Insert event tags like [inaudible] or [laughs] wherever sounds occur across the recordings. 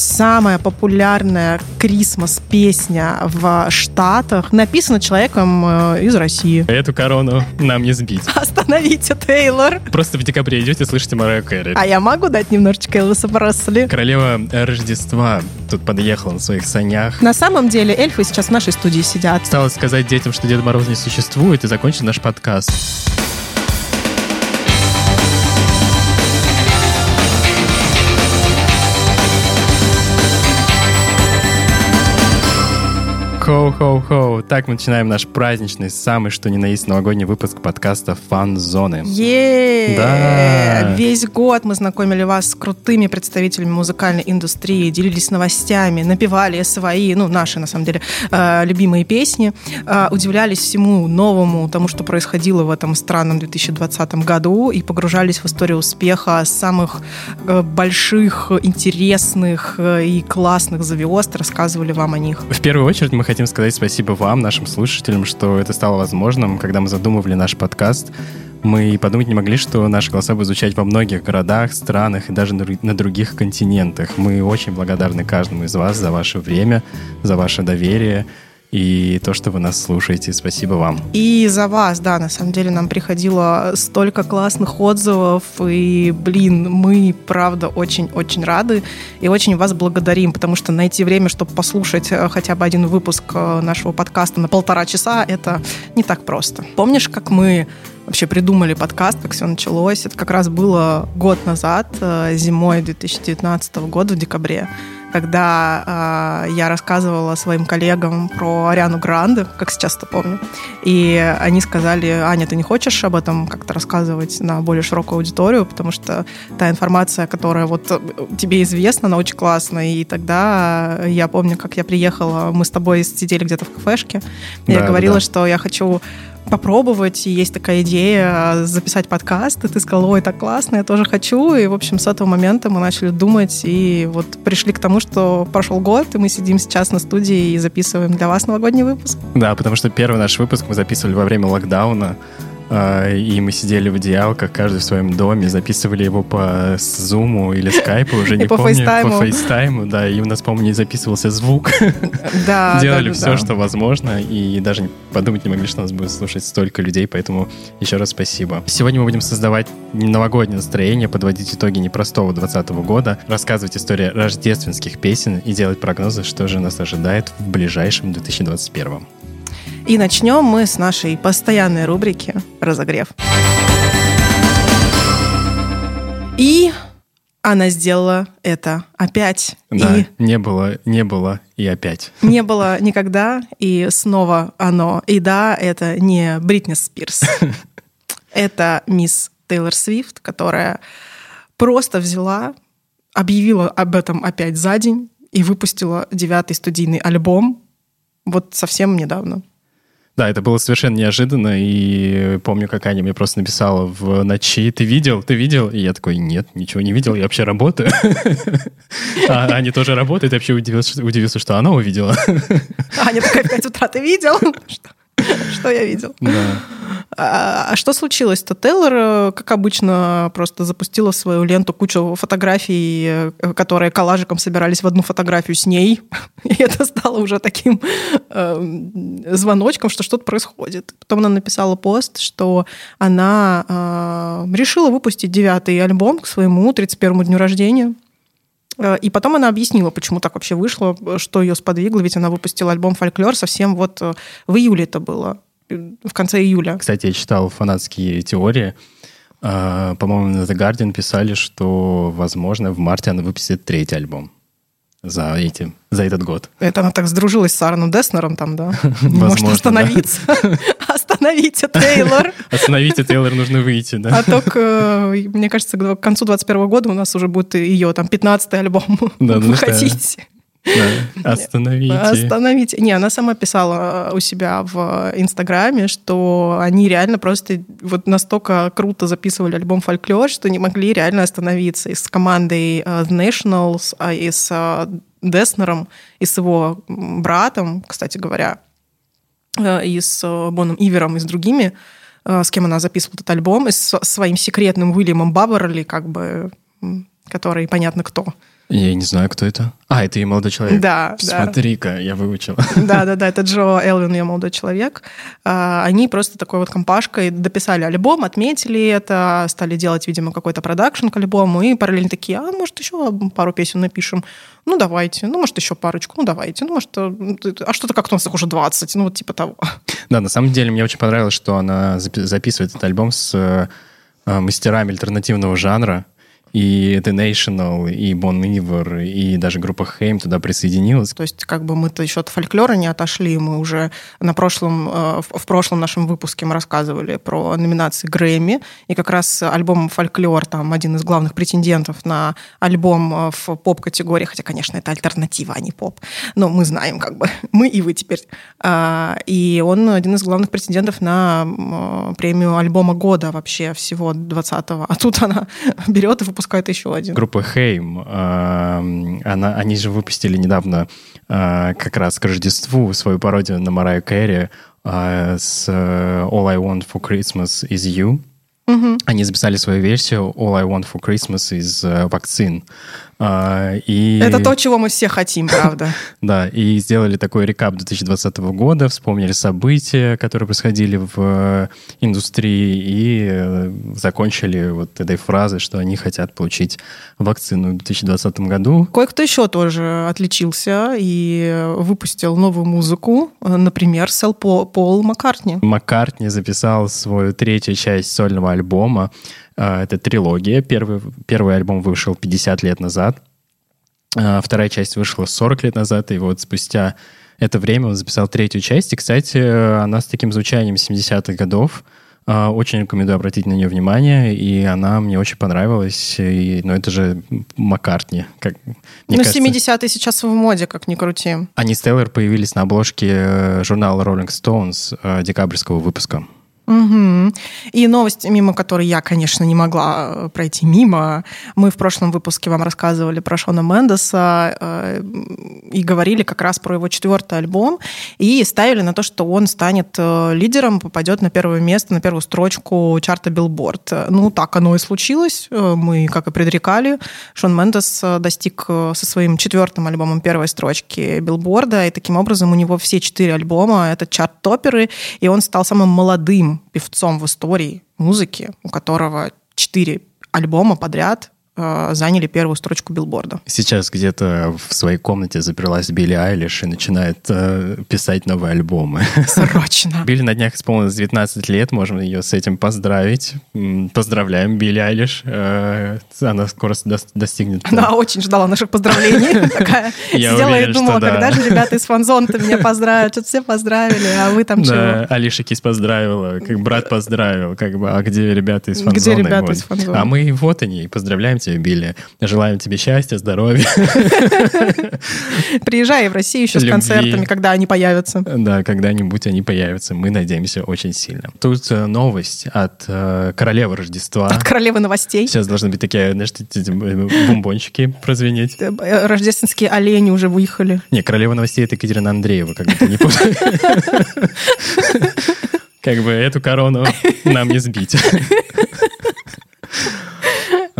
самая популярная Крисмас-песня в Штатах написана человеком э, из России. Эту корону нам не сбить. Остановите, Тейлор. Просто в декабре идете, слышите Мараю Кэрри. А я могу дать немножечко Элвиса Пресли? Королева Рождества тут подъехала на своих санях. На самом деле эльфы сейчас в нашей студии сидят. Осталось сказать детям, что Деда Мороз не существует, и закончить наш подкаст. Хоу-хоу-хоу. Так мы начинаем наш праздничный, самый что ни на есть новогодний выпуск подкаста «Фан-зоны». е Да. Весь год мы знакомили вас с крутыми представителями музыкальной индустрии, делились новостями, напевали свои, ну, наши, на самом деле, э, любимые песни, э, удивлялись всему новому, тому, что происходило в этом странном 2020 году, и погружались в историю успеха самых э, больших, интересных и классных звезд, рассказывали вам о них. В первую очередь мы хотим сказать спасибо вам, нашим слушателям, что это стало возможным, когда мы задумывали наш подкаст. Мы подумать не могли, что наши голоса будут звучать во многих городах, странах и даже на других континентах. Мы очень благодарны каждому из вас за ваше время, за ваше доверие и то, что вы нас слушаете. Спасибо вам. И за вас, да, на самом деле нам приходило столько классных отзывов, и, блин, мы, правда, очень-очень рады и очень вас благодарим, потому что найти время, чтобы послушать э, хотя бы один выпуск э, нашего подкаста на полтора часа, это не так просто. Помнишь, как мы вообще придумали подкаст, как все началось? Это как раз было год назад, э, зимой 2019 года, в декабре когда э, я рассказывала своим коллегам про Ариану Гранде, как сейчас это помню. И они сказали, Аня, ты не хочешь об этом как-то рассказывать на более широкую аудиторию, потому что та информация, которая вот э, тебе известна, она очень классная. И тогда я помню, как я приехала, мы с тобой сидели где-то в кафешке, и я Да, говорила, да. что я хочу попробовать, и есть такая идея записать подкаст, и ты сказала, ой, так классно, я тоже хочу, и, в общем, с этого момента мы начали думать, и вот пришли к тому, что прошел год, и мы сидим сейчас на студии и записываем для вас новогодний выпуск. Да, потому что первый наш выпуск мы записывали во время локдауна, и мы сидели в одеялках, каждый в своем доме, записывали его по зуму или скайпу, уже [laughs] не по помню, по фейстайму, да, и у нас, по-моему, не записывался звук. [laughs] Да, [laughs] Делали все, что возможно, и даже подумать не могли, что нас будет слушать столько людей, поэтому еще раз спасибо. Сегодня мы будем создавать новогоднее настроение, подводить итоги непростого 2020 года, рассказывать истории рождественских песен и делать прогнозы, что же нас ожидает в ближайшем 2021. И начнем мы с нашей постоянной рубрики «Разогрев». И она сделала это опять. Да, И не было, не было и опять. не было никогда, и снова оно. И да, это не Бритни Спирс. [laughs] Это мисс Тейлор Свифт, которая просто взяла, объявила об этом опять за день и выпустила девятый студийный альбом вот совсем недавно. Да, это было совершенно неожиданно, и помню, как Аня мне просто написала в ночи, ты видел, ты видел? И я такой, нет, ничего не видел, я вообще работаю. А Аня тоже работает, я вообще удивился, что она увидела. Аня такая, в 5 утра ты видел? [laughs] Что? Я видел? Да. А, а что случилось-то? Тейлор, э, как обычно, просто запустила в свою ленту кучу фотографий, э, которые коллажиком собирались в одну фотографию с ней. [laughs] И это стало уже таким э, звоночком, что что-то происходит. Потом она написала пост, что она э, решила выпустить девятый альбом к своему 31 дню рождения. Э, И потом она объяснила, почему так вообще вышло, что ее сподвигло, ведь она выпустила альбом «Фольклор» совсем вот э, в июле это было, э, в конце июля. Кстати, я читал фанатские теории. А, По-моему, на The Guardian писали, что, возможно, в марте она выпустит третий альбом за, эти, за этот год. Это она так сдружилась с Аароном Деснером там, да? Не [laughs] может остановиться. [laughs] Остановите, Тейлор. [laughs] Остановите, Тейлор, нужно выйти, да? А то, к, э, мне кажется, к концу 21 года у нас уже будет ее там 15-й альбом [laughs] Да, ну. Да. [laughs] Остановите. Остановите. Не, она сама писала у себя в Инстаграме, что они реально просто вот настолько круто записывали альбом «Фольклор», что не могли реально остановиться. И с командой э, The Nationals, а и с э, Деснером, и с его братом, кстати говоря, и с э, Боном Ивером, и с другими, э, с кем она записывала этот альбом, и с своим секретным Уильямом Баберли, как бы, который понятно кто. Я не знаю, кто это. А, это и молодой человек. Да, да. Смотри-ка, я выучил. Да, да, да, это Джо Элвин, ее молодой человек. А, они просто такой вот компашкой дописали альбом, отметили это, стали делать, видимо, какой-то продакшн к альбому, и параллельно такие, а может еще пару песен напишем? Ну, давайте. Ну, может, еще парочку? Ну, давайте. Ну, может, а что-то как-то у нас их уже 20, ну, вот типа того. Да, на самом деле мне очень понравилось, что она записывает этот альбом с э, мастерами альтернативного жанра, и The National, и Bon Iver, и даже группа Хейм туда присоединилась. То есть как бы мы-то еще от фольклора не отошли, мы уже на прошлом, э, в прошлом нашем выпуске мы рассказывали про номинации Грэмми, и как раз альбом «Фольклор» там один из главных претендентов на альбом э, в поп-категории, хотя, конечно, это альтернатива, а не поп, но мы знаем как бы, [laughs] мы и вы теперь. А, и он один из главных претендентов на э, премию альбома года вообще всего 20-го, а тут она [laughs] берет и выпускает еще один. Группа Хейм, она, они же выпустили недавно а, как раз к Рождеству свою пародию на Мараю Кэрри а, с э, All I Want for Christmas is You. Угу. Они записали свою версию All I Want for Christmas is uh, Vaccine. Uh, и... Это то, чего мы все хотим, правда. [laughs] да, и сделали такой рекап 2020 года, вспомнили события, которые происходили в э, индустрии, и э, закончили вот этой фразой, что они хотят получить вакцину в 2020 году. Кое-кто еще тоже отличился и выпустил новую музыку, например, Сэл Пол Маккартни. Маккартни записал свою третью часть сольного альбома. А, это трилогия. Первый, первый альбом вышел 50 лет назад. А, вторая часть вышла 40 лет назад. И вот спустя это время он записал третью часть. И, кстати, она с таким звучанием 70-х годов. А, очень рекомендую обратить на нее внимание, и она мне очень понравилась. И, ну, это же Маккартни. Как, ну, кажется, 70-е сейчас в моде, как ни крути. Они с Тейлор появились на обложке э, журнала Rolling Stones э, декабрьского выпуска. Угу. И новость, мимо которой я, конечно, не могла э, пройти мимо. Мы в прошлом выпуске вам рассказывали про Шона Мендеса э, и говорили как раз про его четвертый альбом и ставили на то, что он станет э, лидером, попадет на первое место, на первую строчку чарта Билборд. Ну, так оно и случилось. Э, мы, как и предрекали, Шон Мендес достиг со своим четвертым альбомом первой строчки Билборда, и таким образом у него все четыре альбома — это chart-topper ы, и он стал самым молодым певцом в истории музыки, у которого четыре альбома подряд заняли первую строчку билборда. Сейчас где-то в своей комнате заперлась Билли Айлиш и начинает э, писать новые альбомы. Срочно. [laughs] Билли на днях исполнилось 19 лет, можем ее с этим поздравить. Поздравляем, Билли Айлиш. Э, она скоро достигнет... Она [laughs] очень ждала наших поздравлений. [laughs] Такая сидела и думала, когда же ребята из фанзона меня поздравят. Что-то все поздравили, а вы там чего? Алиша Кис поздравила, как брат поздравил, как бы, а где ребята из фанзона? Где ребята из фанзона? А мы вот они, поздравляем тебя, Билли. Желаем тебе счастья, здоровья. [laughs] Приезжай в Россию еще с концертами, когда они появятся. Да, когда-нибудь они появятся. Мы надеемся очень сильно. Тут э, новость от э, королевы Рождества. От королевы новостей. Сейчас должны быть такие, знаешь, бомбончики прозвенеть. Э, рождественские олени уже выехали. Не, королева новостей — это Екатерина Андреева, как бы ты не [laughs] Как бы эту корону нам не сбить. [laughs]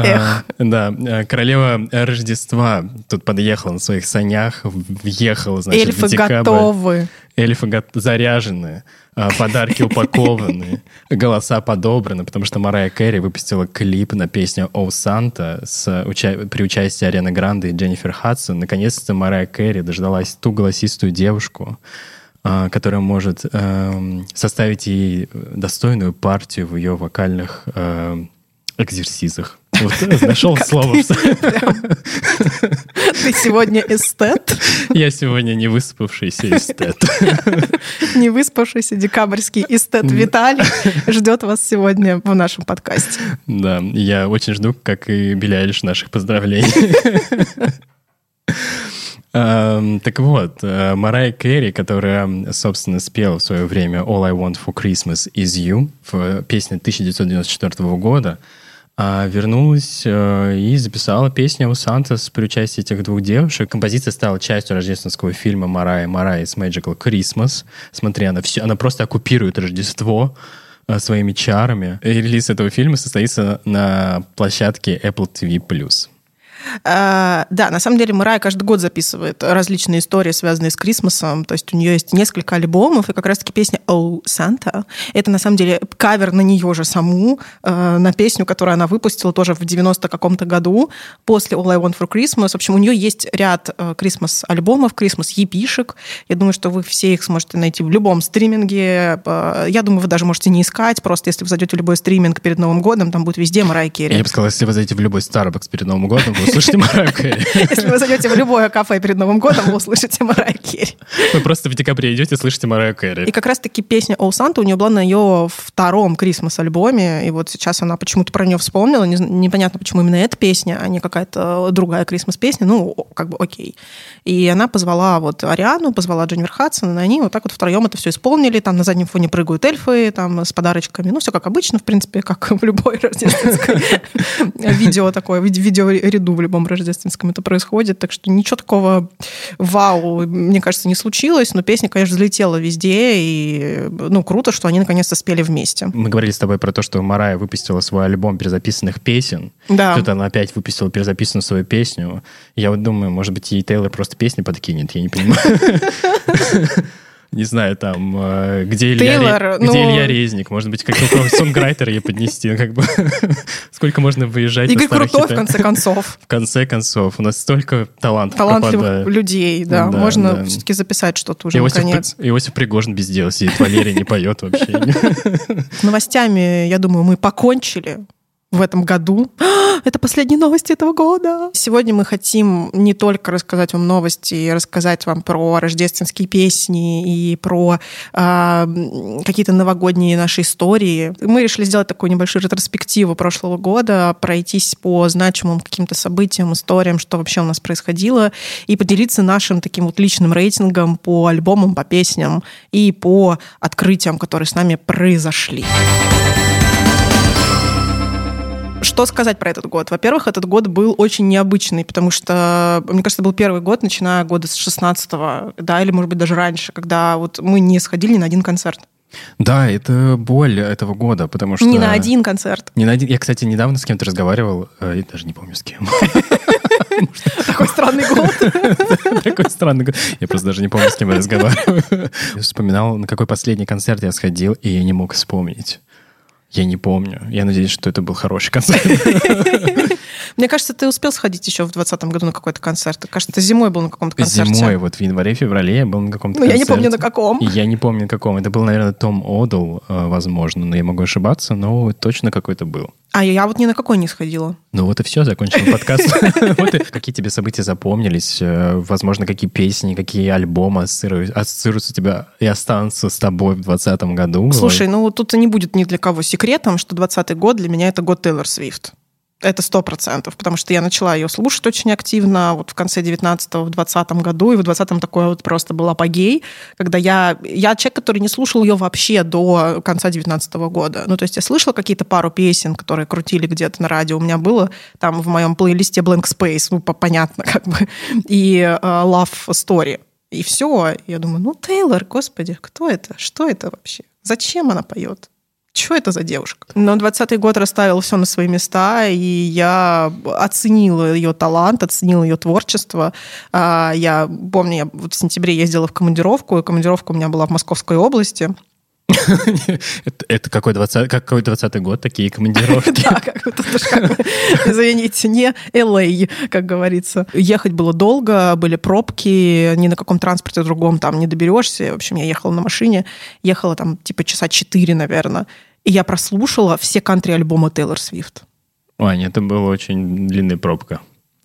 Эх. Да, э, королева Рождества тут подъехала на своих санях, въехала, значит, Эльфы в декабрь. готовы. Эльфы заряжены, а, подарки упакованы, голоса подобраны, потому что Марая Кэрри выпустила клип на песню «О Санта» с, уча- при участии Арены Гранды и Дженнифер Хадсон. Наконец-то Марая Кэрри дождалась ту голосистую девушку, а, которая может э, составить ей достойную партию в ее вокальных э, экзерсизах. Вот, нашел слово. Ты сегодня эстет? Я сегодня не выспавшийся эстет. Не выспавшийся декабрьский эстет Виталий ждет вас сегодня в нашем подкасте. Да, я очень жду, как и Белялиш, наших поздравлений. Uh, так вот, uh, Марай Керри, которая, собственно, спела в свое время All I Want for Christmas is You в песне 1994 года, а, вернулась э, и записала песню у Сантос при участии этих двух девушек. Композиция стала частью рождественского фильма «Марая Марая с Magical Christmas». Смотри, она, все, она просто оккупирует Рождество э, своими чарами. И релиз этого фильма состоится на площадке Apple TV+. А, да, на самом деле Мэрайя каждый год записывает различные истории, связанные с Крисмосом. То есть у нее есть несколько альбомов, и как раз-таки песня «Oh, Santa» — это на самом деле кавер на нее же саму, э, на песню, которую она выпустила тоже в 90 каком-то году, после «All I Want for Christmas». В общем, у нее есть ряд Крисмас-альбомов, Крисмас-епишек. Я думаю, что вы все их сможете найти в любом стриминге. Я думаю, вы даже можете не искать, просто если вы зайдете в любой стриминг перед Новым годом, там будет везде Мэрайя Керри. Я бы сказала, если вы зайдете в любой Starbucks перед Новым годом, вы услышите Мараю Керри. Если вы зайдете в любое кафе перед Новым годом, вы услышите Мараю Керри. Вы просто в декабре идете слышите Мараю Керри. И как раз-таки песня «All Santa» у нее была на ее втором Крисмас-альбоме, и вот сейчас она почему-то про нее вспомнила, непонятно, почему именно эта песня, а не какая-то другая Крисмас-песня, ну, как бы окей. И она позвала вот Ариану, позвала Дженнифер Хадсон, и они вот так вот втроем это все исполнили, там на заднем фоне прыгают эльфы, там с подарочками, ну, все как обычно, в принципе, как в любой рождественской [laughs] видео такое, видеоряду в любом рождественском это происходит, так что ничего такого вау, мне кажется, не случилось, но песня, конечно, взлетела везде, и ну, круто, что они наконец-то спели вместе. Мы говорили с тобой про то, что Марая выпустила свой альбом перезаписанных песен. Да. Тут она опять выпустила перезаписанную свою песню. Я вот думаю, может быть, ей Тейлор просто песни подкинет, я не понимаю. [laughs] не знаю, там, э, где, Тейлор, Илья, ну... где Илья Резник, может быть, какого-то сонграйтера ей поднести, ну, как бы, [laughs] сколько можно выезжать Игорь Крутой, в конце концов. [laughs] В конце концов, у нас столько талантов Талантливых пропадает. людей, да, Да, можно да. все-таки записать что-то уже, Иосиф, наконец. При- Иосиф Пригожин без дела сидит, Валерий не поет вообще. [laughs] С новостями, я думаю, мы покончили в этом году. [gasps] Это последние новости этого года. Сегодня мы хотим не только рассказать вам новости, рассказать вам про рождественские песни и про м, какие-то новогодние наши истории. Мы решили сделать такую небольшую ретроспективу прошлого года, пройтись по значимым каким-то событиям, историям, что вообще у нас происходило, и поделиться нашим таким вот личным рейтингом по альбомам, по песням и по открытиям, которые с нами произошли. Что сказать про этот год? Во-первых, этот год был очень необычный, потому что, мне кажется, был первый год, начиная года с 16-го, да, или, может быть, даже раньше, когда вот мы не сходили ни на один концерт. Да, это боль этого года, потому что... Не на один концерт. Не на один. Я, кстати, недавно с кем-то разговаривал, э, я даже не помню с кем. [laughs] Такой странный год. [laughs] Такой странный год. Я просто даже не помню, с кем я разговариваю. Вспоминал, на какой последний концерт я сходил, и я не мог вспомнить. Я не помню. Я надеюсь, что это был хороший концерт. [laughs] Мне кажется, ты успел сходить еще в 2020 году на какой-то концерт. Кажется, ты зимой был на каком-то концерте. Зимой, вот в январе-феврале я был на каком-то Ну, я не концерте. помню, на каком. Я не помню, на каком. Это был, наверное, Том Одл, э, возможно, но я могу ошибаться, но точно какой-то был. А я вот ни на какой не сходила. Ну вот и все, закончил подкаст. [laughs] Какие тебе события запомнились? Э, Возможно, какие песни, какие альбомы ассоциируют- ассоциируются у тебя и останутся с тобой в 2020 году? Слушай, ну тут не будет ни для кого секретом, что 20 год для меня это год Тейлор Свифт. Это сто процентов, потому что я начала ее слушать очень активно вот в конце 19-го, в 20 году, и в 20-м такой вот просто был апогей, когда я... Я человек, который не слушал ее вообще до конца 19 года. Ну, то есть я слышала какие-то пару песен, которые крутили где-то на радио. У меня было там в моем плейлисте Blank Space, ну, по- понятно, [laughs] как бы, и э, Love Story. И все. Я думаю, ну, Тейлор, господи, кто это? Что это вообще? Зачем она поет? Что это за девушка? Но 20-й год расставил все на свои места, и я оценила ее талант, оценила ее творчество. А, Я помню, я вот в сентябре ездила в командировку, и командировка у меня была в Московской области. [laughs] Это, какой 20, какой 20 год, такие командировки? [laughs] Да, как извините, не LA, как говорится. Ехать было долго, были пробки, ни на каком транспорте другом там не доберешься. В общем, я ехала на машине, ехала там типа часа четыре, наверное. И я прослушала все кантри-альбомы Тейлор Свифт. Ваня, это была очень длинная пробка.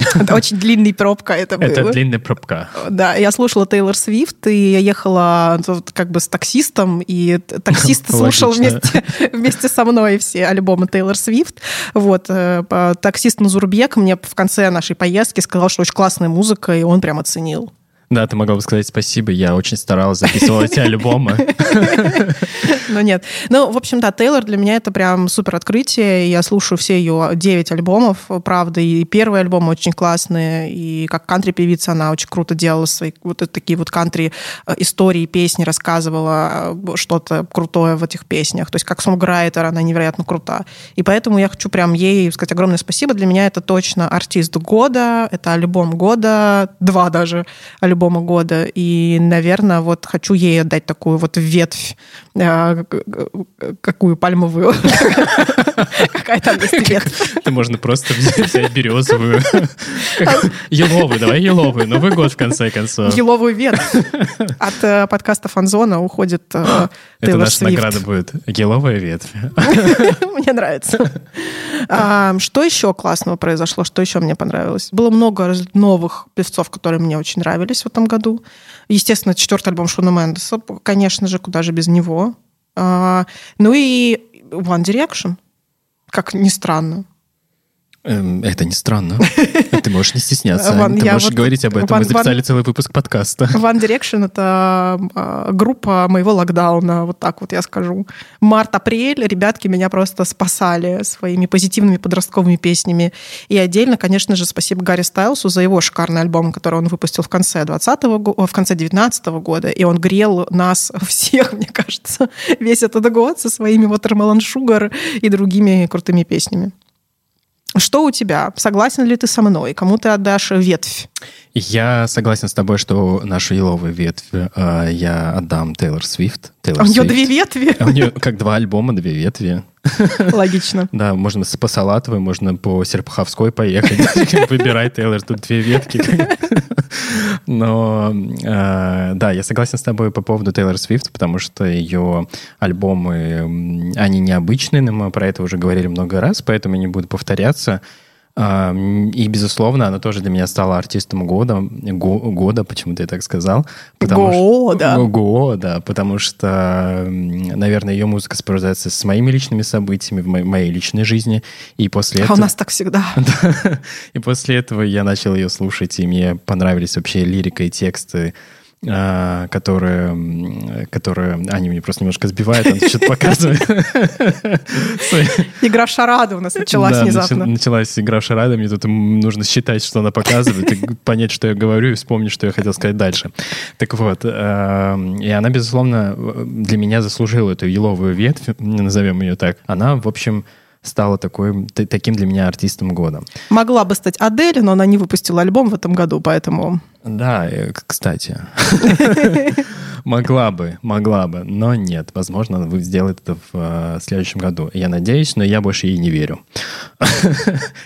[laughs] Это очень длинная пробка это было. Это длинная пробка. Да, я слушала Тейлор Свифт, и я ехала вот как бы с таксистом, и таксист [laughs] слушал вместе, [laughs] вместе со мной все альбомы Тейлор Свифт. Вот, э, таксист Назурбек мне в конце нашей поездки сказал, что очень классная музыка, и он прям оценил. Да, ты могла бы сказать спасибо, я очень старалась, записывала эти [laughs] альбомы. Ну нет. Ну, в общем, да, Тейлор для меня это прям супер открытие. Я слушаю все ее 9 альбомов, правда, и первые альбомы очень классные, и как кантри-певица она очень круто делала свои вот такие вот кантри-истории, песни, рассказывала э, что-то крутое в этих песнях. То есть как сонграйтер она невероятно крута. И поэтому я хочу прям ей сказать огромное спасибо. Для меня это точно артист года, это альбом года, два даже альбома года. И, наверное, вот хочу ей отдать такую вот ветвь, э, какую пальмовую. [laughs] Какая там есть ветвь. Это можно просто взять березовую. Еловую, давай еловую. Новый год, в конце концов. Еловую ветвь. От э, подкаста Фанзона уходит э, Это наша награда будет. Еловая ветвь. [laughs] Мне нравится. А, что еще классного произошло? Что еще мне понравилось? Было много новых певцов, которые мне очень нравились в этом году. Естественно, четвертый альбом Шона Мендеса, конечно же, куда же без него. А, ну и One Direction, как ни странно. Эм, это не странно. [laughs] Ты можешь не стесняться. One, Ты можешь вот говорить об этом. One, Мы записали One, целый выпуск подкаста. One Direction — это э, группа моего локдауна, вот так вот я скажу. Март-апрель ребятки меня просто спасали своими позитивными подростковыми песнями. И отдельно, конечно же, спасибо Гарри Стайлсу за его шикарный альбом, который он выпустил в конце 20 в конце 19 года. И он грел нас [laughs] всех, мне кажется, весь этот год со своими Watermelon Sugar и другими крутыми песнями. Что у тебя? Согласен ли ты со мной? Кому ты отдашь ветвь? Я согласен с тобой, что нашу еловую ветвь э, я отдам Тейлор Свифт. Тейлор а у нее две ветви? А у нее как два альбома, две ветви. Логично. [laughs] Да, можно по Салатовой, можно по Серпуховской поехать. [laughs] Выбирай, Тейлор, тут две ветки. Но э, да, я согласен с тобой по поводу Тейлор Свифт, потому что ее альбомы, они необычные, но мы про это уже говорили много раз, поэтому не буду повторяться. И, безусловно, она тоже для меня стала артистом года. года, почему-то я так сказал. Потому года. Что, года, потому что, наверное, ее музыка сопровождается с моими личными событиями в моей личной жизни. И после а этого... у нас так всегда. [laughs] И после этого я начал ее слушать, и мне понравились вообще лирика и тексты которые, которые они мне просто немножко сбивают, он что-то показывает. Игра в шарады у нас началась внезапно. началась игра в шарады, мне тут нужно считать, что она показывает, понять, что я говорю, и вспомнить, что я хотел сказать дальше. Так вот, и она, безусловно, для меня заслужила эту еловую ветвь, назовем ее так. Она, в общем, стала такой, таким для меня артистом года. Могла бы стать Адель, но она не выпустила альбом в этом году, поэтому... Да, э, кстати. [laughs] Могла бы, могла бы, но нет. Возможно, она сделает это в э, следующем году. Я надеюсь, но я больше ей не верю. [laughs]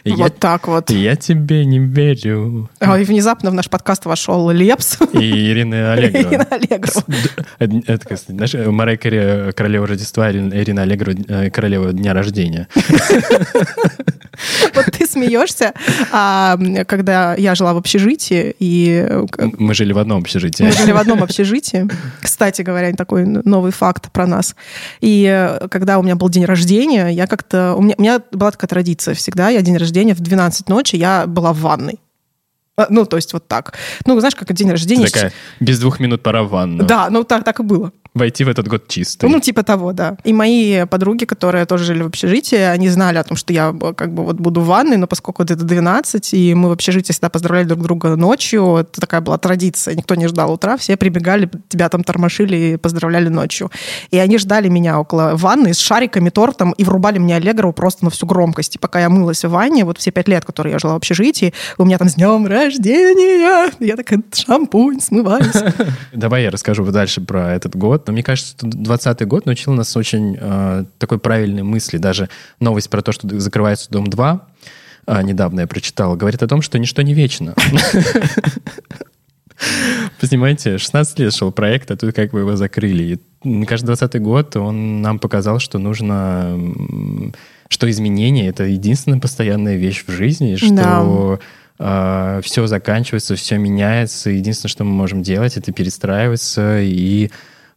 Вот так вот. Я тебе не верю. И внезапно в наш подкаст вошел Лепс. И Ирина Аллегрова. Ирина Аллегрова. Это, знаешь, Мария королева Рождества, Ирина Аллегрова, э, королева дня рождения. [laughs] Вот ты смеешься, а когда я жила в общежитии, и... Мы жили в одном общежитии. Мы жили в одном общежитии. Кстати говоря, такой новый факт про нас. И э, когда у меня был день рождения, я как-то... У меня, у меня была такая традиция всегда. Я день рождения в 12 ночи, я была в ванной. Э, ну, то есть вот так. Ну, знаешь, как день рождения... Такая, без двух минут пора в ванну. Да, ну так, так и было войти в этот год чисто. Ну, типа того, да. И мои подруги, которые тоже жили в общежитии, они знали о том, что я как бы вот буду в ванной, но поскольку это 12, и мы в общежитии всегда поздравляли друг друга ночью, это такая была традиция, никто не ждал утра, все прибегали, тебя там тормошили и поздравляли ночью. И они ждали меня около ванны с шариками, тортом, и врубали мне Аллегрову просто на всю громкость. И пока я мылась в ванне, вот все пять лет, которые я жила в общежитии, у меня там с днем рождения, я такая шампунь, смываюсь. [laughs] Давай я расскажу дальше про этот год но мне кажется, что 2020 год научил нас очень э, такой правильной мысли. Даже новость про то, что закрывается Дом 2, э, недавно я прочитал, говорит о том, что ничто не вечно. Понимаете, 16 лет шел проект, а тут как бы его закрыли. И каждый 20 год он нам показал, что нужно что изменение — это единственная постоянная вещь в жизни, что да. э, все заканчивается, все меняется. Единственное, что мы можем делать, это перестраиваться и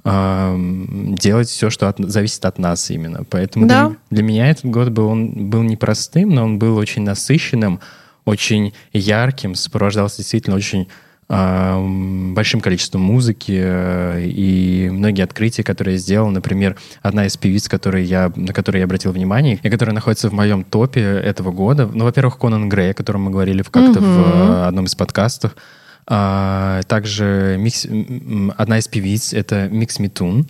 делать все, что от, зависит от нас именно. Поэтому да. для, для меня этот год был, он был непростым, но он был очень насыщенным, очень ярким, сопровождался действительно очень большим количеством музыки и многие открытия, которые я сделал. Например, одна из певиц, которые я, на которую я обратил внимание, и которая находится в моем топе этого года. Ну, во-первых, Конан Грей, о котором мы говорили как-то угу. в одном из подкастов. А, также микс, одна из певиц — это Микс Митун.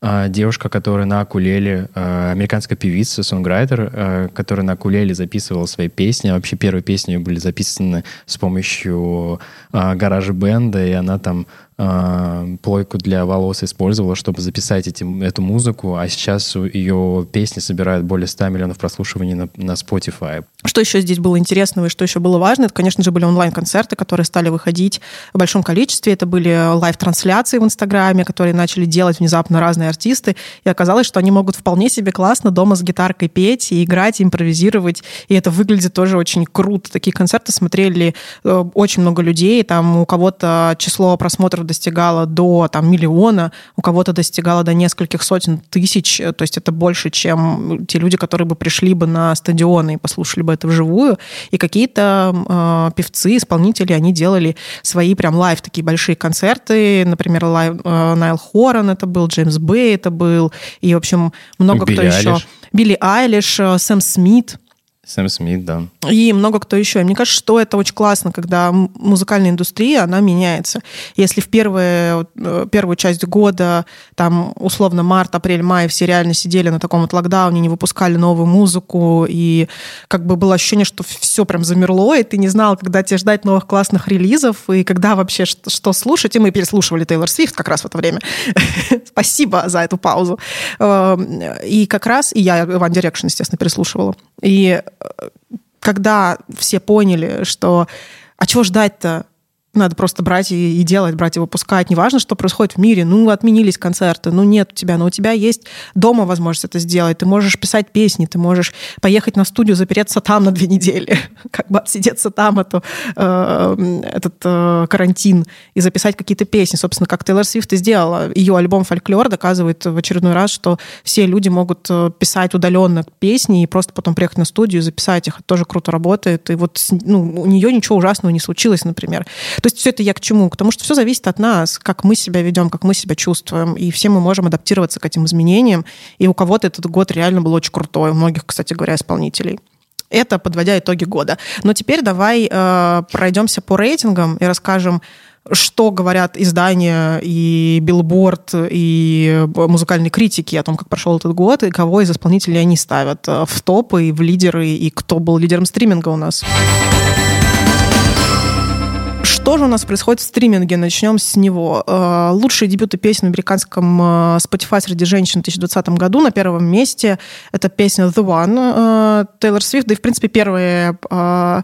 А, девушка, которая на акулеле, а, американская певица, сонграйтер, которая на акулеле записывала свои песни. Вообще первые песни были записаны с помощью гараж-бенда, и она там э, плойку для волос использовала, чтобы записать эти, эту музыку, а сейчас ее песни собирают более 100 миллионов прослушиваний на, на Spotify. Что еще здесь было интересного и что еще было важно, это, конечно же, были онлайн-концерты, которые стали выходить в большом количестве. Это были лайв-трансляции в Инстаграме, которые начали делать внезапно разные артисты, и оказалось, что они могут вполне себе классно дома с гитаркой петь и играть, и импровизировать, и это выглядит тоже очень круто. Такие концерты смотрели э, очень много людей, там у кого-то число просмотров достигало до там, миллиона, у кого-то достигало до нескольких сотен тысяч, то есть это больше, чем те люди, которые бы пришли бы на стадионы и послушали бы это вживую. И какие-то э, певцы, исполнители, они делали свои прям live, такие большие концерты, например, live, э, Найл Хоран это был, Джеймс Бэй это был, и, в общем, много Билли кто Айлиш. еще. Билли Айлиш, э, Сэм Смит, Сэм Смит, да. И много кто еще. мне кажется, что это очень классно, когда музыкальная индустрия, она меняется. Если в первые, э, первую часть года, там, условно, март, апрель, май, все реально сидели на таком вот локдауне, не выпускали новую музыку, и как бы было ощущение, что все прям замерло, и ты не знал, когда тебе ждать новых классных релизов, и когда вообще что, что слушать. И мы переслушивали Тейлор Свифт как раз в это время. [laughs] Спасибо за эту паузу. Эм, и как раз, и я One Direction, естественно, переслушивала. И когда все поняли, что а чего ждать-то? Надо просто брать и, и делать, брать и выпускать. Неважно, что происходит в мире. Ну, отменились концерты, ну, нет у тебя. Но у тебя есть дома возможность это сделать. Ты можешь писать песни, ты можешь поехать на студию, запереться там на две недели, [laughs] как бы отсидеться там эту, э, этот э, карантин и записать какие-то песни. Собственно, как Тейлор Свифт и сделала. Ее альбом «Фольклор» доказывает в очередной раз, что все люди могут э, писать удаленно песни и просто потом приехать на студию и записать их. Это тоже круто работает. И вот ну, у нее ничего ужасного не случилось, например. То есть все это я к чему? К тому, что все зависит от нас, как мы себя ведем, как мы себя чувствуем. И все мы можем адаптироваться к этим изменениям. И у кого-то этот год реально был очень крутой. У многих, кстати говоря, исполнителей. Это подводя итоги года. Но теперь давай э, пройдемся по рейтингам и расскажем, что говорят издания и билборд, и музыкальные критики о том, как прошел этот год, и кого из исполнителей они ставят в топы и в лидеры, и кто был лидером стриминга у нас. Что же у нас происходит в стриминге? Начнем с него. Э, лучшие дебюты песен в американском э, Spotify среди женщин в 2020 году на первом месте. Это песня The One Тейлор Свифт, да и, в принципе, первые э,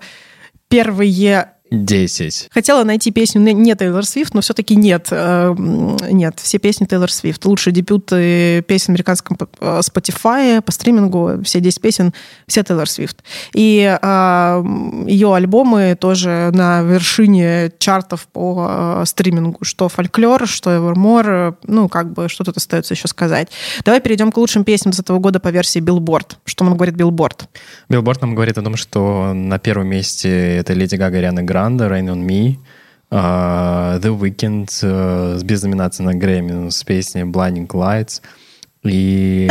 первые 10. Хотела найти песню не Тейлор Свифт, но все-таки нет. Э, нет, все песни Тейлор Свифт. Лучшие дебюты песен американском э, Spotify, по стримингу, все 10 песен, все Тейлор Свифт. И э, ее альбомы тоже на вершине чартов по э, стримингу. Что Фольклор, что Evermore, ну, как бы, что тут остается еще сказать. Давай перейдем к лучшим песням с этого года по версии Billboard. Что нам говорит Billboard? Billboard нам говорит о том, что на первом месте это Леди Гага и Риана Гранде, Miranda, Rain on Me, uh, The Weeknd uh, без номинации на Грэмми с песней Blinding Lights. И...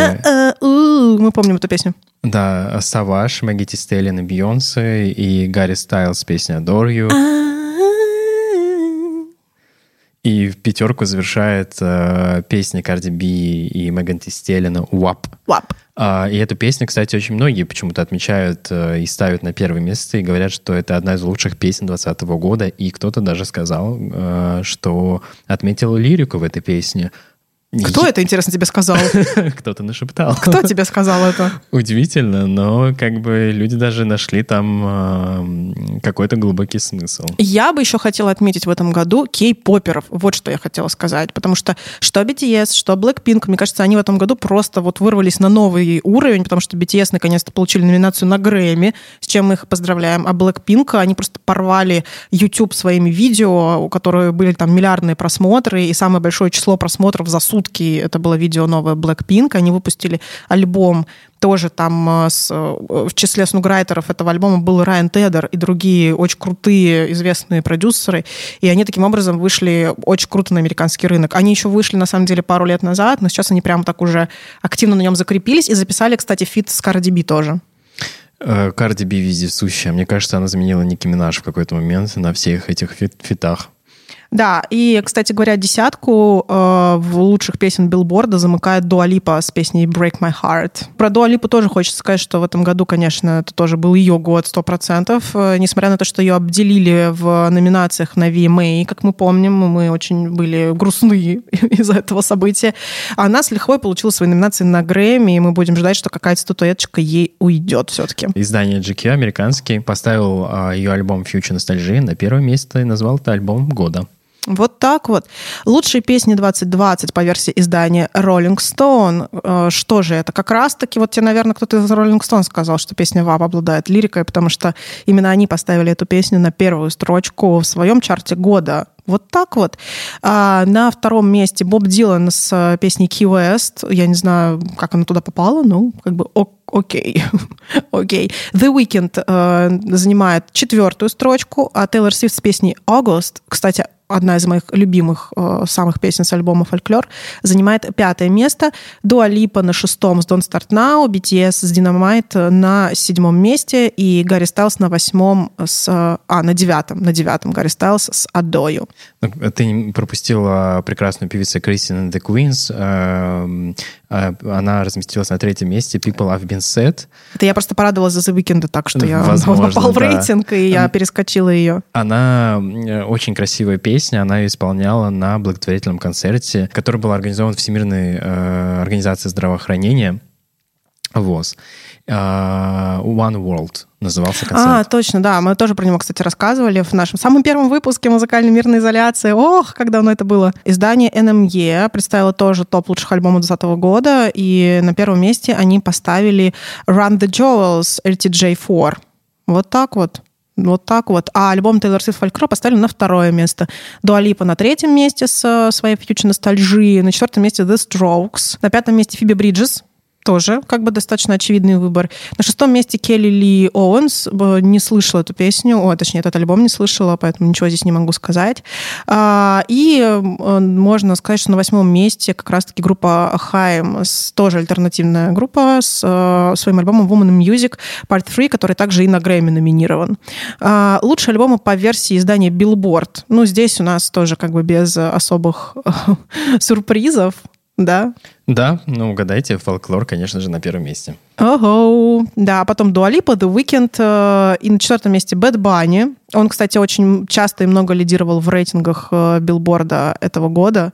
Мы помним эту песню. Да, Саваш, Мэгги Тистеллин и Бейонсе, и Гарри Стайлз песня Adore You. И в пятерку завершает э, песня Карди Би и Меган Тистеллина «WAP». WAP. А, и эту песню, кстати, очень многие почему-то отмечают э, и ставят на первое место и говорят, что это одна из лучших песен 2020 года. И кто-то даже сказал, э, что отметил лирику в этой песне. Кто это, интересно, тебе сказал? [laughs] Кто-то нашептал. Кто тебе сказал это? Удивительно, но как бы люди даже нашли там э, какой-то глубокий смысл. Я бы еще хотела отметить в этом году кей-поперов. Вот что я хотела сказать. Потому что что BTS, что Blackpink, мне кажется, они в этом году просто вот вырвались на новый уровень, потому что BTS наконец-то получили номинацию на Грэмми, с чем мы их поздравляем. А Blackpink, они просто порвали YouTube своими видео, у которых были там миллиардные просмотры и самое большое число просмотров за сутки жуткий. Это было видео новое Blackpink. Они выпустили альбом тоже там э, с, э, в числе снонграйтеров этого альбома был Райан Тедер и другие очень крутые известные продюсеры. И они таким образом вышли очень круто на американский рынок. Они еще вышли, на самом деле, пару лет назад, но сейчас они прямо так уже активно на нем закрепились и записали, кстати, feat с Cardi B тоже. Cardi B вездесущая. Мне кажется, она заменила Ники Минаж в какой-то момент на всех этих feat feat ах. Да, и, кстати говоря, десятку э, в лучших песен билборда замыкает Дуа Липа с песней Break My Heart. Про Дуа Липу тоже хочется сказать, что в этом году, конечно, это тоже был ее год 100%. Э, несмотря на то, что ее обделили в номинациях на VMA, как мы помним, мы очень были грустны [laughs] из-за этого события. Она с лихвой получила свои номинации на Грэмми, и мы будем ждать, что какая-то статуэточка ей уйдет все-таки. Издание GQ американский поставил э, ее альбом Future Nostalgia на первое место и назвал это альбом года. Вот так вот. Лучшие песни 2020 по версии издания Rolling Stone. Э, что же это? Как раз-таки, вот тебе, наверное, кто-то из Rolling Stone сказал, что песня ВАП обладает лирикой, потому что именно они поставили эту песню на первую строчку в своем чарте года. Вот так вот. А на втором месте Боб Дилан с песней Key West. Я не знаю, как она туда попала, но как бы окей. [laughs] Окей. The Weeknd э, занимает четвертую строчку, а Тейлор Свифт с песней August, кстати, одна из моих любимых э, самых песен с альбома «Фольклор», занимает пятое место. Дуа Липа на шестом с «Don't Start Now», BTS с «Dynamite» на седьмом месте и Гарри Стайлс на восьмом с... А, на девятом, на девятом Гарри Стайлс с «Адою». Ну, ты пропустила прекрасную певицу Кристин and the Queens. Эм, э, она разместилась на третьем месте «People Have Been Said». Это я просто порадовалась за The Weeknd так, что я Возможно, попал в рейтинг, и я перескочила ее. Она э, очень красивая песня, она исполняла на благотворительном концерте, который был организован Всемирной э, организацией здравоохранения ВОЗ. Э, One World назывался концерт. А, точно, да. Мы тоже про него, кстати, рассказывали в нашем самом первом выпуске «Музыкальной мирной изоляции». Ох, как давно это было. Издание NME представило тоже топ лучших альбомов 2020 года, и на первом месте они поставили Run the Jewels LTJ4. Вот так вот. Вот так вот. А альбом Тейлор Свифт Фолькро поставили на второе место. Дуалипа на третьем месте с своей фьючер ностальжи. На четвертом месте The Strokes. На пятом месте Фиби Бриджес тоже как бы достаточно очевидный выбор. На шестом месте Келли Ли Оуэнс. Не слышала эту песню, о, точнее, этот альбом не слышала, поэтому ничего здесь не могу сказать. А, и э, можно сказать, что на восьмом месте как раз-таки группа Хайм, тоже альтернативная группа с э, своим альбомом Woman Music Part 3, который также и на Грэмми номинирован. А, лучшие альбомы по версии издания Billboard. Ну, здесь у нас тоже как бы без особых [laughs] сюрпризов да? Да, ну угадайте, фолклор, конечно же, на первом месте. Ого, да, потом Дуалипа, The Weeknd, э, и на четвертом месте Bad Bunny. Он, кстати, очень часто и много лидировал в рейтингах э, билборда этого года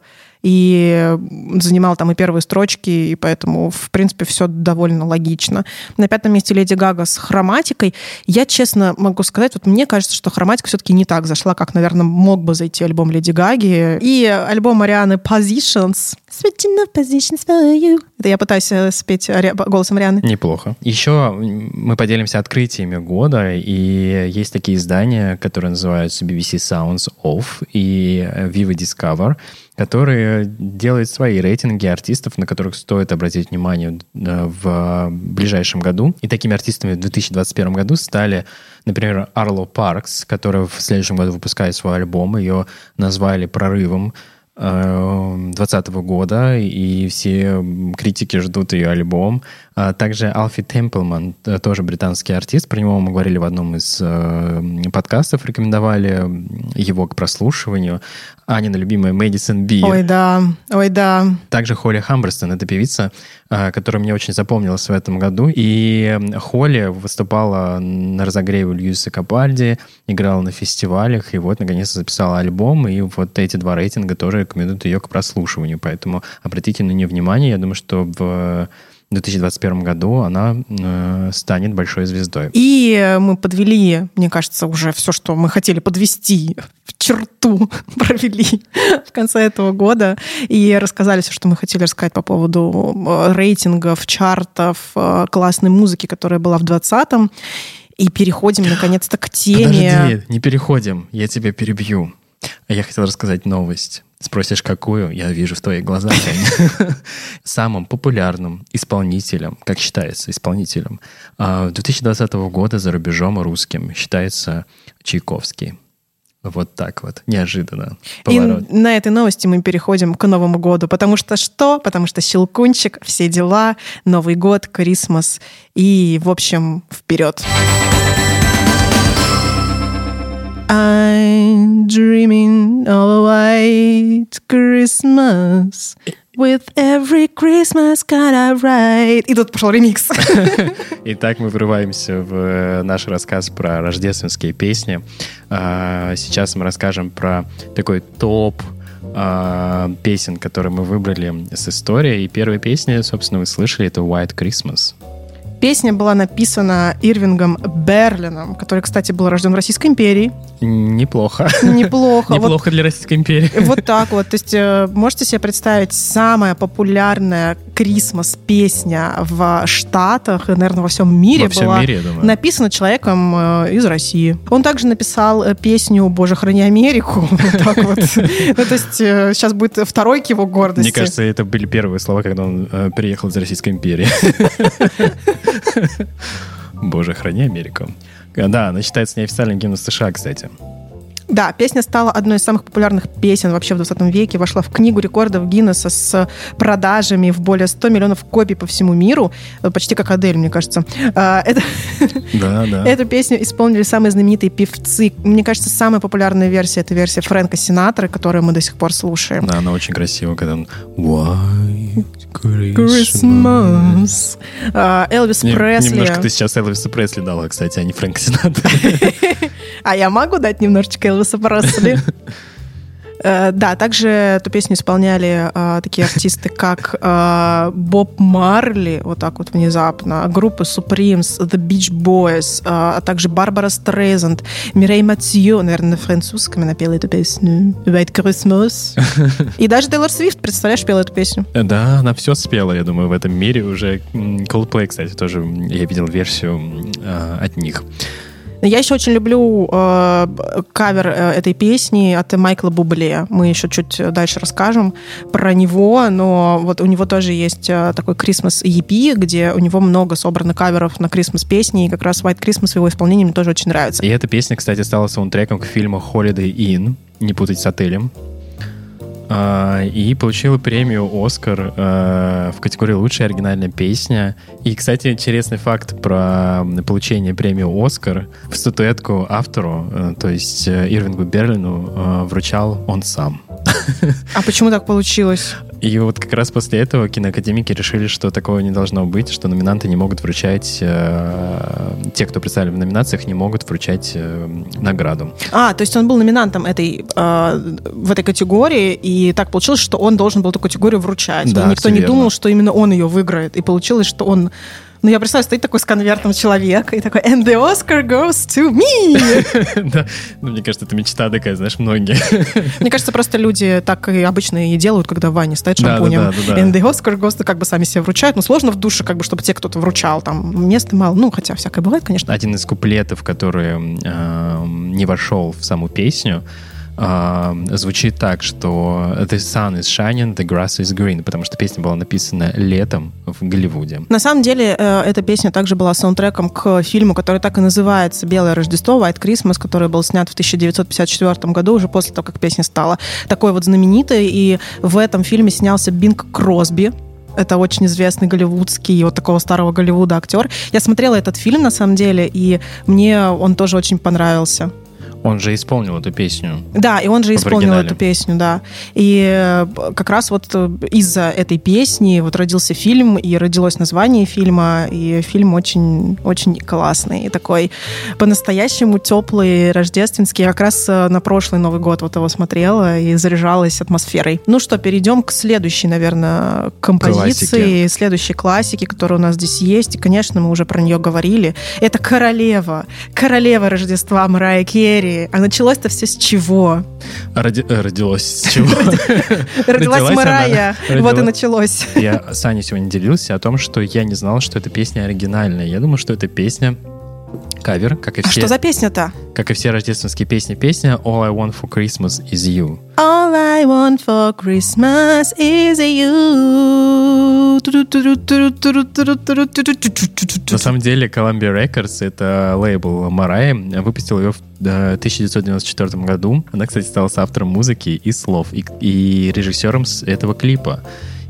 и занимал там и первые строчки, и поэтому, в принципе, все довольно логично. На пятом месте Леди Гага с хроматикой. Я честно могу сказать, вот мне кажется, что хроматика все-таки не так зашла, как, наверное, мог бы зайти альбом Леди Гаги. И альбом Арианы Positions. Switching up positions for you. Это я пытаюсь э, спеть голосом Арианы. Неплохо. Еще мы поделимся открытиями года, и есть такие издания, которые называются BBC Sounds Off и Viva Discover которые делают свои рейтинги артистов, на которых стоит обратить внимание э, в ближайшем году. И такими артистами в 2021 году стали, например, Арло Паркс, которая в следующем году выпускает свой альбом. Ее назвали «Прорывом». 2020 года, и все критики ждут ее альбом. А также Алфи Темплман, э, тоже британский артист, про него мы говорили в одном из э, подкастов, рекомендовали его к прослушиванию. Анина любимая Мэдисон Би. Ой, да, ой, да. Также Холли Хамберстон, это певица, э, которая мне очень запомнилась в этом году. И Холли выступала на разогреве Льюиса Капальди, играла на фестивалях, и вот, наконец-то записала альбом, и вот эти два рейтинга тоже рекомендуют ее к прослушиванию. Поэтому обратите на нее внимание. Я думаю, что в в 2021 году она э, станет большой звездой. И мы подвели, мне кажется, уже все, что мы хотели подвести в черту, [laughs] провели в конце этого года и рассказали все, что мы хотели рассказать по поводу э, рейтингов, чартов, э, классной музыки, которая была в 20-м. И переходим, наконец-то, к теме... Подожди, не переходим, я тебя перебью. Я хотел рассказать новость. Спросишь, какую? Я вижу в твоих глазах. [laughs] Самым популярным исполнителем, как считается исполнителем, 2020 а, года за рубежом русским считается Чайковский. Вот так вот, неожиданно. Поворот. И на этой новости мы переходим к Новому году. Потому что что? Потому что Щелкунчик, все дела, Новый год, Крисмас. И, в общем, вперед. I'm dreaming of a white Christmas. With every Christmas card I write. И тут пошел ремикс. [laughs] Итак, мы врываемся в э, наш рассказ про рождественские песни. А, сейчас мы расскажем про такой топ а, песен, которые мы выбрали с историей. И первая песня, собственно, вы слышали, это White Christmas. Песня была написана Ирвингом Берлином, который, кстати, был рожден в Российской империи. Неплохо. Неплохо. [laughs] Неплохо вот, для Российской империи. Вот так вот. То есть э, можете себе представить самая популярная Крисмас-песня в Штатах и, наверное, во всем мире во всем была мире, написана человеком э, из России. Он также написал э, песню «Боже, храни Америку». [laughs] Вот так вот. Ну, то есть сейчас будет второй к его гордости. Мне кажется, это были первые слова, когда он приехал из Российской империи. [laughs] Боже, храни Америку. Да, она считается неофициальным гимном США, кстати. Да, песня стала одной из самых популярных песен вообще в 20 веке, вошла в книгу рекордов Гиннесса с продажами в более 100 миллионов копий по всему миру, почти как Адель, мне кажется. А, это... [laughs] Да, да. [laughs] Эту песню исполнили самые знаменитые певцы. Мне кажется, самая популярная версия — это версия Фрэнка Синатора, которую мы до сих пор слушаем. Да, она очень красивая, когда он White Christmas. А, Элвис Пресли. Немножко ты сейчас Элвиса Пресли дала, кстати, а не Фрэнк Синатора. [laughs] А я могу дать немножечко Пресли? [laughs] Э, да, также эту песню исполняли э, такие артисты, как э, Боб Марли, вот так вот внезапно, группы Supremes, The Beach Boys, э, а также Барбара Стрейзанд, Мирей Матьё, наверное, на французском она пела эту песню, White Christmas. [laughs] И даже Тейлор Свифт, представляешь, пела эту песню. Э, да, она все спела, я думаю, в этом мире уже. Coldplay, кстати, тоже я видел версию э, от них. Я еще очень люблю э, кавер э, этой песни от Майкла Бубле. Мы еще чуть дальше расскажем про него, но вот у него тоже есть э, такой Christmas EP, где у него много собрано каверов на Christmas песни, и как раз White Christmas его исполнении мне тоже очень нравится. И эта песня, кстати, стала саундтреком к фильму Holiday Inn, не путать с отелем. А, и получила премию «Оскар» э, в категории «Лучшая оригинальная песня». И, кстати, интересный факт про получение премии «Оскар». В статуэтку автору, э, то есть э, Ирвингу Берлину, вручал он сам. [laughs] А почему так получилось? И вот как раз после этого киноакадемики решили, что такого не должно быть, что номинанты не могут вручать, э, те, кто представили в номинациях, не могут вручать э, награду. А, то есть он был номинантом этой, э, в этой категории, и так получилось, что он должен был эту категорию вручать. Да, и никто не верно. думал, что именно он ее выиграет. И получилось, что он ну, я представляю, стоит такой с конвертом человек и такой, and the Oscar goes to me. [laughs] Да, ну, мне кажется, это мечта такая, знаешь, многие. Мне кажется, просто люди так и обычно и делают, когда в ванне стоит шампунем. And the Oscar goes to, как бы сами себе вручают. Ну, сложно в душе, как бы, чтобы тебе кто-то вручал. Там места мало. Ну, хотя всякое бывает, конечно. Один из куплетов, который не вошел в саму песню, звучит так, что The sun is shining, the grass is green, потому что песня была написана летом в Голливуде. На самом деле, э, эта песня также была саундтреком к фильму, который так и называется «Белое Рождество», «White Christmas», который был снят в 1954 году, уже после того, как песня стала такой вот знаменитой. И в этом фильме снялся Бинг Кросби, это очень известный голливудский, вот такого старого Голливуда актер. Я смотрела этот фильм, на самом деле, и мне он тоже очень понравился. Он же исполнил эту песню. Да, и он же исполнил эту песню, да. И э, как раз вот э, из-за этой песни вот родился фильм, и родилось название фильма, и фильм очень, очень классный, и такой по-настоящему теплый, рождественский. Я как раз э, на прошлый Новый год вот его смотрела и заряжалась атмосферой. Ну что, перейдем к следующей, наверное, композиции, Классики. следующей классики, которая у нас здесь есть. И, конечно, мы уже про нее говорили. Это «Королева». «Королева Рождества» Марайя Керри а началось-то все с чего? Роди... Э, родилось с чего? [laughs] Родилась Марая, вот и началось. Я с Аней сегодня делился о том, что я не знал, что эта песня оригинальная. Я думал, что эта песня Кавер, как и А все, что за песня-то? как и все рождественские песни, песня All I Want for Christmas is You. All I want for Christmas is you. На самом деле Columbia Records, это лейбл Марай, выпустил ее в э, 1994 году. Она, кстати, стала автором музыки и слов, и, и режиссером этого клипа.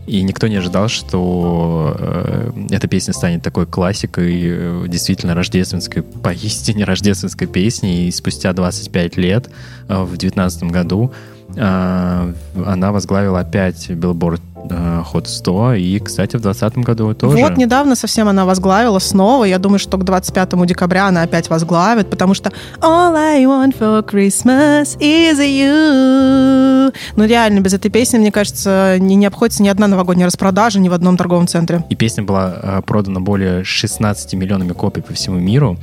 И никто не ожидал, что э, эта песня станет такой классикой, э, действительно рождественской, поистине рождественской песней. И спустя 25 лет, э, в 2019 году, она возглавила опять Billboard э, Hot 100. И, кстати, в 2020 году тоже. Вот недавно совсем она возглавила снова. Я думаю, что к 25 декабря она опять возглавит, потому что All I want for Christmas is you. Ну реально, без этой песни, мне кажется, не, не обходится ни одна новогодняя распродажа ни в одном торговом центре. И песня была э, продана более 16 миллионами копий по всему миру.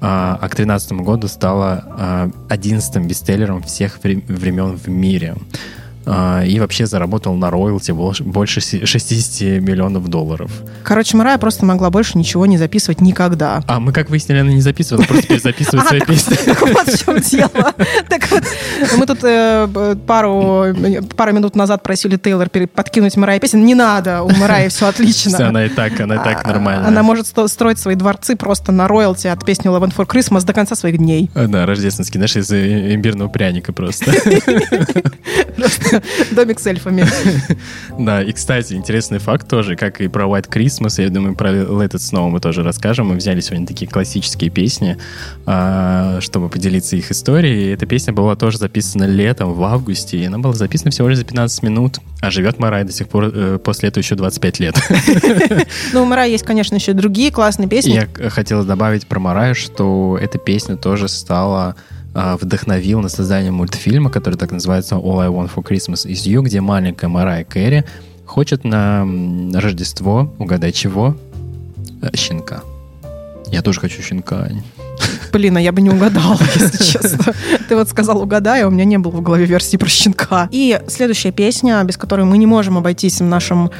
А а к 2013 году стала э, 11 бестселлером всех вре- времен в мире. А, И вообще заработал на роялти больше- больше си- 60 миллионов долларов. Короче, Марая просто могла больше ничего не записывать никогда. А мы, как выяснили, она не записывала, просто перезаписывает [laughs] свои песни. [laughs] Вот в чем дело. Так вот, мы тут э, пару, минут назад просили Тейлор подкинуть Марае песен. Не надо, у Мараи все отлично. Она и так, она и так А, нормально. Она может строить свои дворцы просто на роялти от песни Love and for Christmas до конца своих дней. А, Да, рождественский, знаешь, из э, имбирного пряника просто. Просто [laughs] [laughs] домик с эльфами. [laughs] Да, и, кстати, интересный факт тоже, как и про White Christmas, я думаю, про Let It Snow мы тоже расскажем. Мы взяли сегодня такие классические песни, а, чтобы поделиться их историей. И эта песня была тоже записана летом, в августе, и она была записана всего лишь за 15 минут, а живет Марай до сих пор, э, после этого еще 25 лет. [laughs] Ну, у Марая есть, конечно, еще другие классные песни. Я к- хотел добавить про Мараю, что эта песня тоже стала вдохновил на создание мультфильма, который так называется All I Want for Christmas is You, где маленькая Марая Кэрри хочет на Рождество, угадай чего? Э, Щенка. Я тоже хочу щенка. Ань. Блин, а я бы не угадала, [laughs] если честно. Ты вот сказал угадай, а у меня не было в голове версии про щенка. И следующая песня, без которой мы не можем обойтись в нашем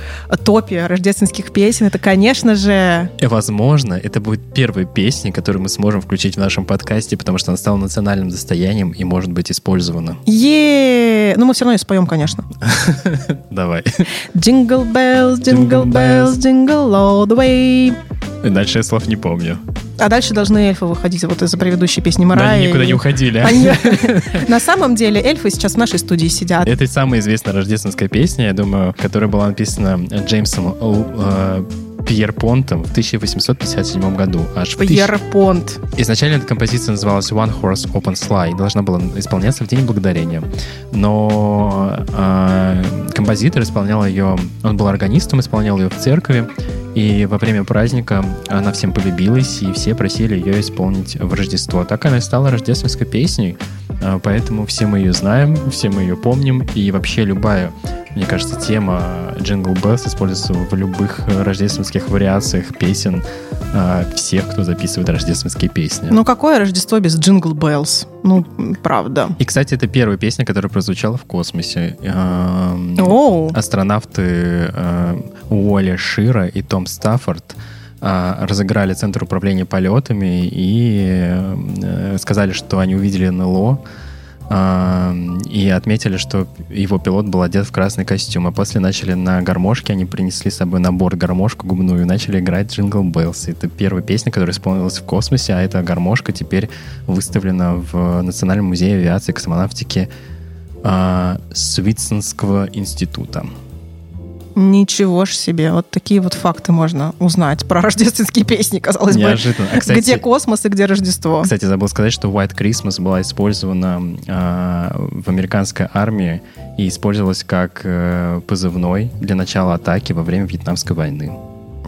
топе рождественских песен, это, конечно же, И, возможно, это будет первая песня, которую мы сможем включить в нашем подкасте, потому что она стала национальным достоянием и может быть использована. е Ну, мы все равно ее споем, конечно. [laughs] Давай. Jingle bells, jingle bells, jingle all the way. И Дальше я слов не помню. А дальше должны эльфы выходить вот из-за предыдущей песни Но Марая. они никуда не уходили. Они- [laughs] На самом деле эльфы сейчас в нашей студии сидят. Это самая известная рождественская песня, я думаю, которая была написана Джеймсом э, Пьерпонтом в 1857 году. Аж в тысяч- Пьерпонт. Изначально эта композиция называлась One Horse Open Sleigh и должна была исполняться в День Благодарения. Но э, композитор исполнял ее, он был органистом, исполнял ее в церкви, и во время праздника она всем полюбилась, и все просили ее исполнить в Рождество. Так она и стала рождественской песней, э, поэтому все мы ее знаем, все мы ее помним, и вообще любая, мне кажется, тема Jingle Bells используется в любых рождественских вариациях песен э, всех, кто записывает рождественские песни. Ну, какое Рождество без Jingle Bells? Ну, правда. И, кстати, это первая песня, которая прозвучала в космосе. Эм, Оу. Астронавты э, Уолли Шира и Том Стаффорд э, разыграли Центр управления полетами и э, сказали, что они увидели НЛО и отметили, что его пилот был одет в красный костюм. А после начали на гармошке, они принесли с собой на борт гармошку губную и начали играть Jingle Bells. Это первая песня, которая исполнилась в космосе, а эта гармошка теперь выставлена в Национальном музее авиации и космонавтики э, Смитсоновского института. Ничего ж себе. Вот такие вот факты можно узнать про рождественские песни, казалось бы. Неожиданно. А, кстати, Где космос и где Рождество? Кстати, забыл сказать, что White Christmas была использована э, в американской армии и использовалась как э, позывной для начала атаки во время Вьетнамской войны.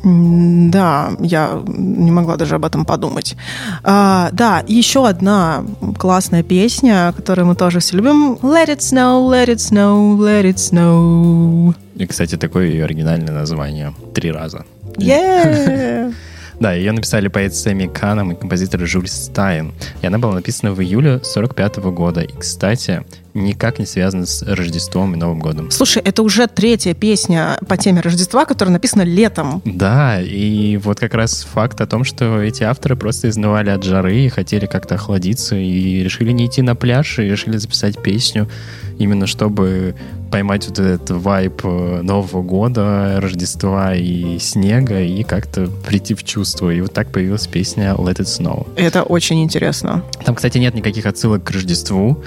Да, я не могла даже об этом подумать. А, да, еще одна классная песня, которую мы тоже все любим. Let it snow, let it snow, let it snow. И, кстати, такое ее оригинальное название. Три раза. Yeah. [laughs] Да, ее написали поэт Сэмми Каном и композитор Жюль Стайн. И она была написана в июле 45 года. И, кстати, никак не связана с Рождеством и Новым годом. Слушай, это уже третья песня по теме Рождества, которая написана летом. Да, и вот как раз факт о том, что эти авторы просто изнывали от жары и хотели как-то охладиться, и решили не идти на пляж, и решили записать песню именно чтобы поймать вот этот vibe э, Нового года, Рождества и снега и как-то прийти в чувство. И вот так появилась песня Let It Snow. Это очень интересно. Там, кстати, нет никаких отсылок к Рождеству.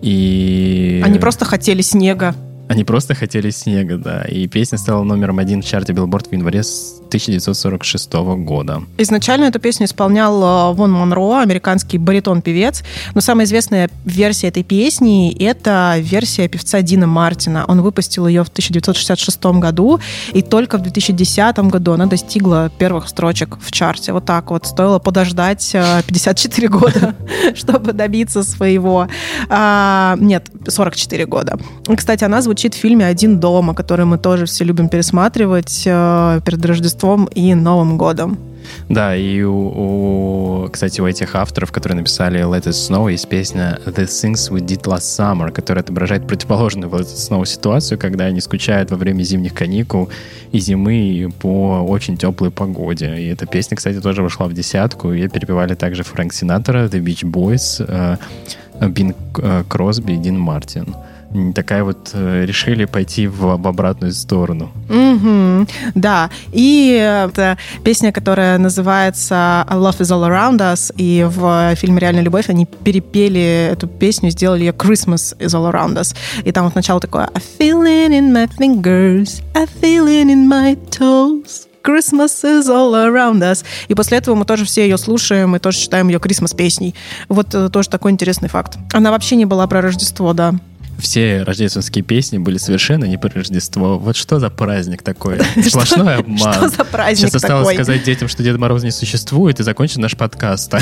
И... Они просто хотели снега. Они просто хотели снега, да. И песня стала номером один в чарте Билборд в январе 1946 года. Изначально эту песню исполнял э, Вон Монро, американский баритон-певец, но самая известная версия этой песни — это версия певца Дина Мартина. Он выпустил ее в 1966 году, и только в 2010 году она достигла первых строчек в чарте. Вот так вот. Стоило подождать 54 э, года, [laughs] чтобы добиться своего. А, нет, 44 года. Кстати, она звучит в фильме «Один дома», который мы тоже все любим пересматривать э, перед Рождеством и Новым годом. Да, и у, у, кстати, у этих авторов, которые написали Let It Snow, есть песня The Things We Did Last Summer, которая отображает противоположную Let It Snow ситуацию, когда они скучают во время зимних каникул и зимы по очень теплой погоде. И эта песня, кстати, тоже вошла в десятку. Ее перепевали также Фрэнк Синатора, The Beach Boys, э, Бин э, Кросби и Дин Мартин такая вот э, решили пойти в, в обратную сторону. Mm-hmm. Да, и это песня, которая называется Love is all around us, и в фильме «Реальная любовь» они перепели эту песню, сделали ее Christmas is all around us. И там вот начало такое I feel it in my fingers, I feel it in my toes. Christmas is all around us. И после этого мы тоже все ее слушаем и тоже считаем ее Christmas песней. Вот э, тоже такой интересный факт. Она вообще не была про Рождество, да все рождественские песни были совершенно не про Рождество. Вот что за праздник такой? [laughs] Сплошной обман. Что за праздник Сейчас осталось сказать детям, что Дед Мороз не существует, и закончить наш подкаст.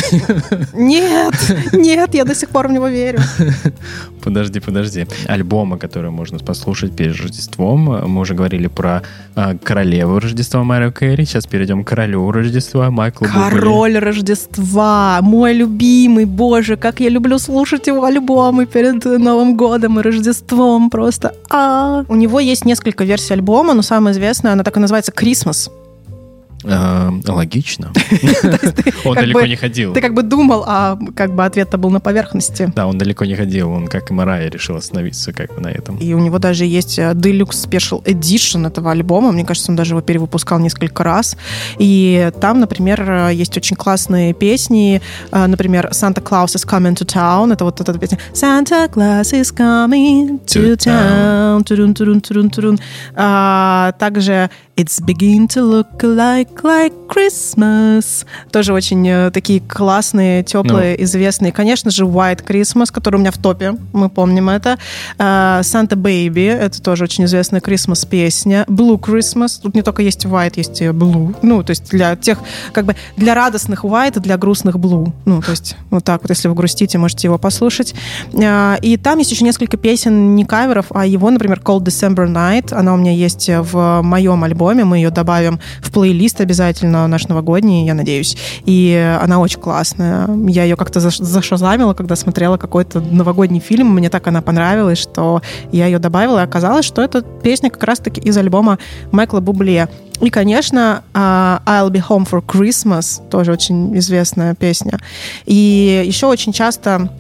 Нет, нет, я до сих пор в него верю. [laughs] Подожди, подожди. Альбомы, которые можно послушать перед Рождеством. Мы уже говорили про э, королеву Рождества Марио Кэрри. Сейчас перейдем к королю Рождества Майкла Король Рождества, мой любимый, боже, как я люблю слушать его альбомы перед Новым годом и Рождеством просто. А, у него есть несколько версий альбома, но самая известная, она так и называется «Christmas». Э, логично. [laughs] Он далеко не ходил. Ты как бы думал, а как бы ответ-то был на поверхности. Да, он далеко не ходил. Он, как и Марая, решил остановиться как бы на этом. И у него даже есть э, Deluxe Special Edition этого альбома. Мне кажется, он даже его перевыпускал несколько раз. И там, например, э, есть очень классные песни. Например, Santa Claus is coming to town. Это вот эта песня. Santa Claus is coming to town. А, также It's begin to look like like Christmas. Тоже очень э, такие классные, теплые, ну. известные. Конечно же, White Christmas, который у меня в топе, мы помним это. Uh, Santa Baby, это тоже очень известная Christmas песня. Blue Christmas, тут не только есть White, есть и Blue. Ну, то есть для тех, как бы, для радостных White, для грустных Blue. Ну, то есть вот так вот, если вы грустите, можете его послушать. Uh, и там есть еще несколько песен, не каверов, а его, например, Cold December Night, она у меня есть в моем альбоме. Мы ее добавим в плейлист обязательно наш новогодний, я надеюсь. И она очень классная. Я ее как-то зашазамила, когда смотрела какой-то новогодний фильм. Мне так она понравилась, что я ее добавила. И оказалось, что эта песня как раз-таки из альбома Майкла Бубле. И, конечно, а, I'll Be Home for Christmas, тоже очень известная песня. И еще очень часто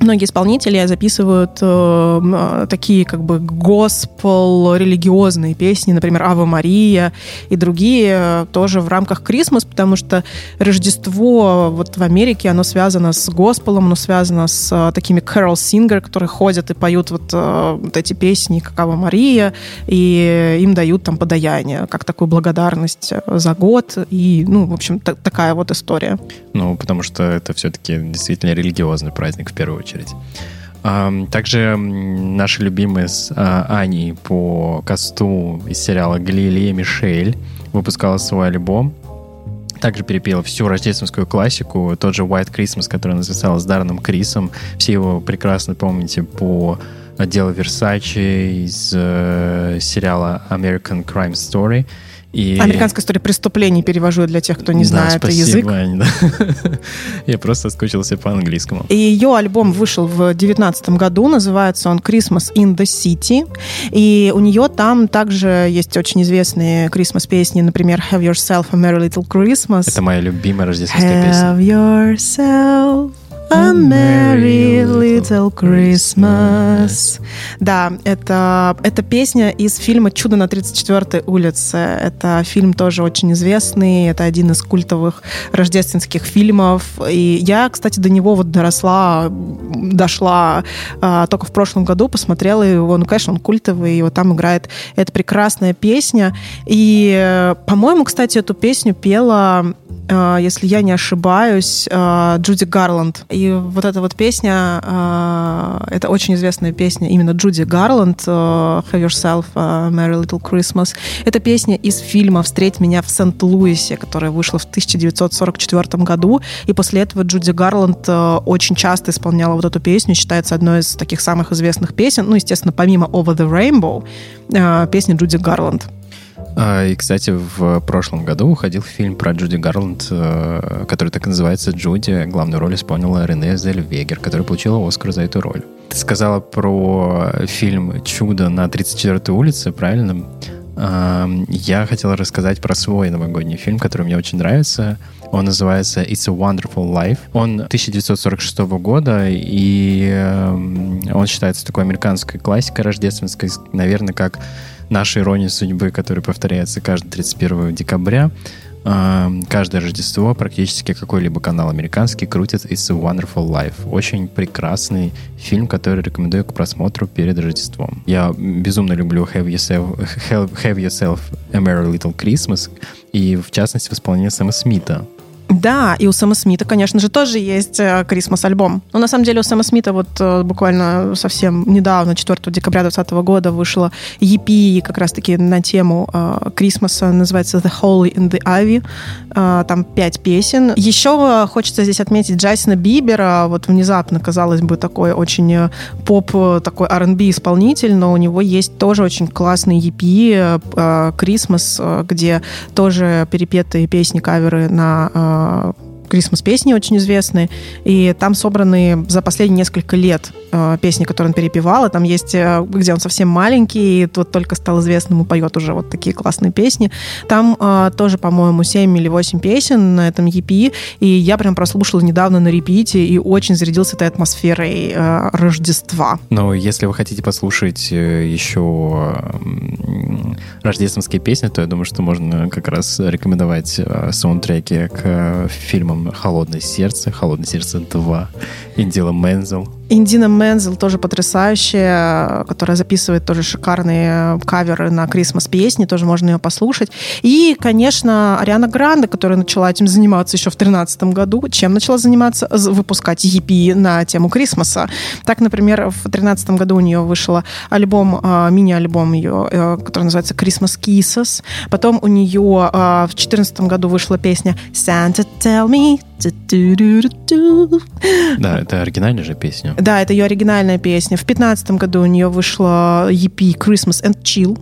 многие исполнители записывают э, э, такие как бы госпел религиозные песни, например, Ава Мария и другие э, тоже в рамках Крисмас, потому что Рождество вот в Америке, оно связано с госпелом, оно связано с э, такими carol singer, которые ходят и поют вот, э, вот эти песни, как Ава Мария, и им дают там подаяние, как такую благодарность за год, и, ну, в общем, такая вот история. Ну, потому что это все-таки действительно религиозный праздник в первую очередь очередь. Также наши любимые с а, Аней по касту из сериала «Галилея Мишель» выпускала свой альбом. Также перепела всю рождественскую классику, тот же White Christmas, который она записала с Дарреном Крисом. Все его прекрасно помните по делу Версачи из э, сериала American Crime Story. И... Американская история преступлений перевожу для тех, кто не да, знает спасибо, язык. Ань, да. [laughs] Я просто скучился по английскому. И ее альбом вышел в 2019 году, называется он Christmas in the City. И у нее там также есть очень известные Christmas песни, например, Have Yourself a Merry Little Christmas. Это моя любимая рождественская песня. Have yourself A Merry Little Christmas. Да, это, это песня из фильма «Чудо на 34-й улице». Это фильм тоже очень известный, это один из культовых рождественских фильмов. И я, кстати, до него вот доросла, дошла а, только в прошлом году, посмотрела его. Ну, конечно, он культовый, и вот там играет эта прекрасная песня. И, по-моему, кстати, эту песню пела а, если я не ошибаюсь, а, Джуди Гарланд. И вот эта вот песня, а, это очень известная песня именно Джуди Гарланд, Have Yourself a Merry Little Christmas. Это песня из фильма «Встреть меня в Сент-Луисе», которая вышла в 1944 году. И после этого Джуди Гарланд очень часто исполняла вот эту песню, считается одной из таких самых известных песен. Ну, естественно, помимо Over the Rainbow, песни Джуди Гарланд. А, и, кстати, в прошлом году уходил фильм про Джуди Гарланд, э, который так и называется «Джуди». Главную роль исполнила Рене Зельвегер, которая получила Оскар за эту роль. Ты сказала про фильм «Чудо на 34-й улице», правильно? Я хотел рассказать про свой новогодний фильм, который мне очень нравится. Он называется It's a Wonderful Life. Он 1946 года, и эм, он считается такой американской классикой рождественской, наверное, как наша ирония судьбы, которая повторяется каждый 31 декабря. Каждое Рождество практически какой-либо канал американский крутит It's a Wonderful Life. Очень прекрасный фильм, который рекомендую к просмотру перед Рождеством. Я безумно люблю Have Yourself, Have, Have Yourself a Merry Little Christmas и, в частности, в исполнении Сэма Смита. Да, и у Сэма Смита, конечно же, тоже есть Крисмас-альбом. Но на самом деле у Сэма Смита вот э, буквально совсем недавно, 4 декабря 2020 года, вышла EP как раз-таки на тему э, Крисмаса, называется The Holy in the Ivy. Э, там пять песен. Еще хочется здесь отметить Джайсона Бибера. Вот внезапно, казалось бы, такой очень поп, такой R&B исполнитель, но у него есть тоже очень классный EP Крисмас, где тоже перепетые песни, каверы на а, Крисмас-песни очень известные, и там собраны за последние несколько лет э, песни, которые он перепевал, и там есть, э, где он совсем маленький, и тут только стал известным и поет уже вот такие классные песни. Там э, тоже, по-моему, 7 или 8 песен на этом EP, и я прям прослушала недавно на репите и очень зарядился этой атмосферой э, Рождества. Но если вы хотите послушать э, еще рождественские песни, то я думаю, что можно как раз рекомендовать э, саундтреки к фильмам «Холодное сердце», «Холодное сердце 2», «Индила Мензел», Индина Мензел тоже потрясающая, которая записывает тоже шикарные каверы на Крисмас песни, тоже можно ее послушать. И, конечно, Ариана Гранде, которая начала этим заниматься еще в 2013 году. Чем начала заниматься? Выпускать EP на тему Крисмаса. Так, например, в 2013 году у нее вышел альбом, а, мини-альбом ее, э, который называется Christmas Kisses. Потом у нее в 2014 году вышла песня Santa Tell Me да, это оригинальная же песня. Да, это ее оригинальная песня. В 2015 году у нее вышла EP Christmas and Chill.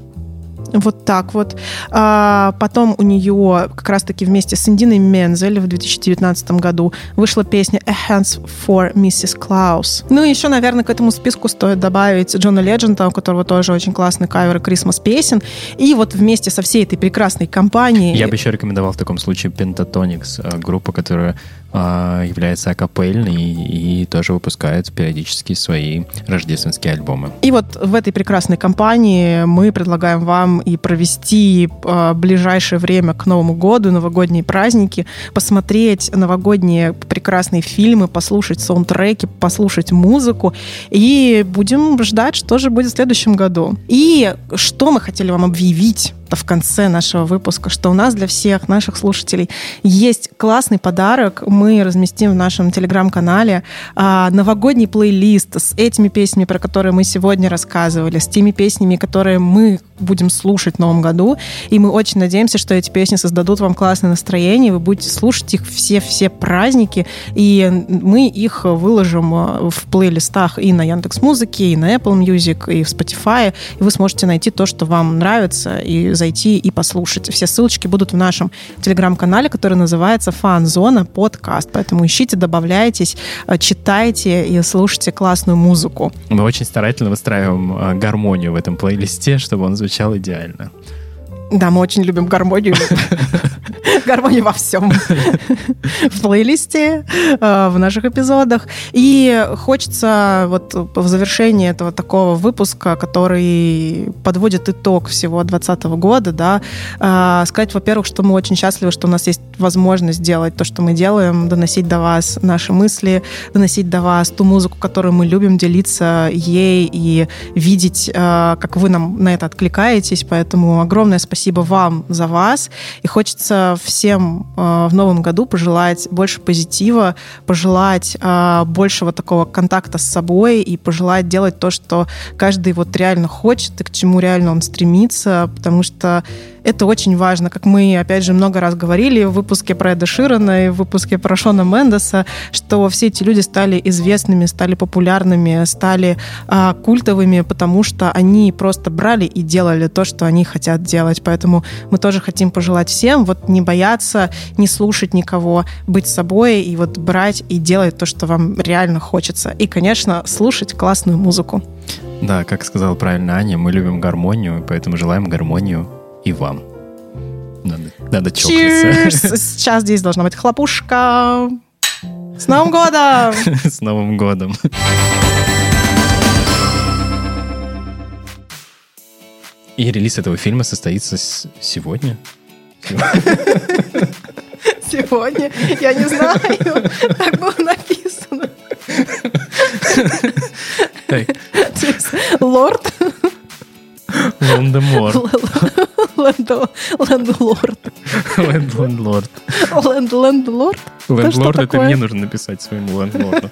Вот так вот. А потом у нее как раз-таки вместе с Индиной Мензель в 2019 году вышла песня A Hands for Mrs. Klaus. Ну и еще, наверное, к этому списку стоит добавить Джона Леджента, у которого тоже очень классный кавер Christmas песен. И вот вместе со всей этой прекрасной компанией... Я бы еще рекомендовал в таком случае Pentatonix, э, группа, которая является акапельной и тоже выпускает периодически свои рождественские альбомы. И вот в этой прекрасной компании мы предлагаем вам и провести а, ближайшее время к Новому году, новогодние праздники, посмотреть новогодние прекрасные фильмы, послушать саундтреки, послушать музыку и будем ждать, что же будет в следующем году. И что мы хотели вам объявить в конце нашего выпуска, что у нас для всех наших слушателей есть классный подарок. Мы разместим в нашем телеграм-канале а, новогодний плейлист с этими песнями, про которые мы сегодня рассказывали, с теми песнями, которые мы будем слушать в новом году. И мы очень надеемся, что эти песни создадут вам классное настроение, вы будете слушать их все-все праздники, и мы их выложим э, в плейлистах и на Яндекс Музыке, и на Apple Music, и в Spotify, и вы сможете найти то, что вам нравится, и зайти и послушать. Все ссылочки будут в нашем телеграм-канале, который называется «Фан-зона подкаст», поэтому ищите, добавляйтесь, э, читайте и слушайте классную музыку. Мы очень старательно выстраиваем э, гармонию в этом плейлисте, чтобы он звучал идеально. Да, мы очень любим гармонию. [laughs] Гармонию во всем. В плейлисте, э, в наших эпизодах. И хочется вот в завершении этого такого выпуска, который подводит итог всего 2020 года, да, э, сказать, во-первых, что мы очень счастливы, что у нас есть возможность делать то, что мы делаем, доносить до вас наши мысли, доносить до вас ту музыку, которую мы любим, делиться ей и видеть, э, как вы нам на это откликаетесь. Поэтому огромное спасибо вам за вас. И хочется всем э, в новом году пожелать больше позитива, пожелать э, большего такого контакта с собой и пожелать делать то, что каждый вот реально хочет и к чему реально он стремится, потому что это очень важно, как мы, опять же, много раз говорили в выпуске про Эда Ширана и в выпуске про Шона Мендеса, что все эти люди стали известными, стали популярными, стали а, культовыми, потому что они просто брали и делали то, что они хотят делать. Поэтому мы тоже хотим пожелать всем вот не бояться, не слушать никого, быть собой и вот брать и делать то, что вам реально хочется. И, конечно, слушать классную музыку. Да, как сказала правильно Аня, мы любим гармонию, поэтому желаем гармонию и вам. Надо, надо чокаться. [laughs] Сейчас здесь должна быть хлопушка. С Новым годом! [laughs] С Новым годом! И релиз этого фильма состоится сегодня. Сегодня? Я не знаю. Так было написано. Лорд? Лондемор. Лендлорд. Лендлорд. Лендлорд? Лендлорд, это мне нужно написать своему лендлорду.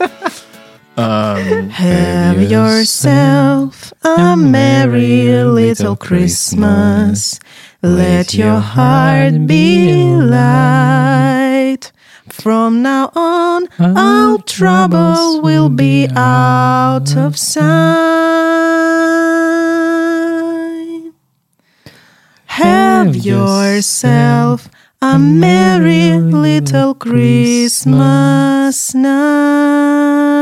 Um, Have yourself a merry little Christmas. Let your heart be light. From now on, all trouble will be out of sight. Have yourself a merry little Christmas night.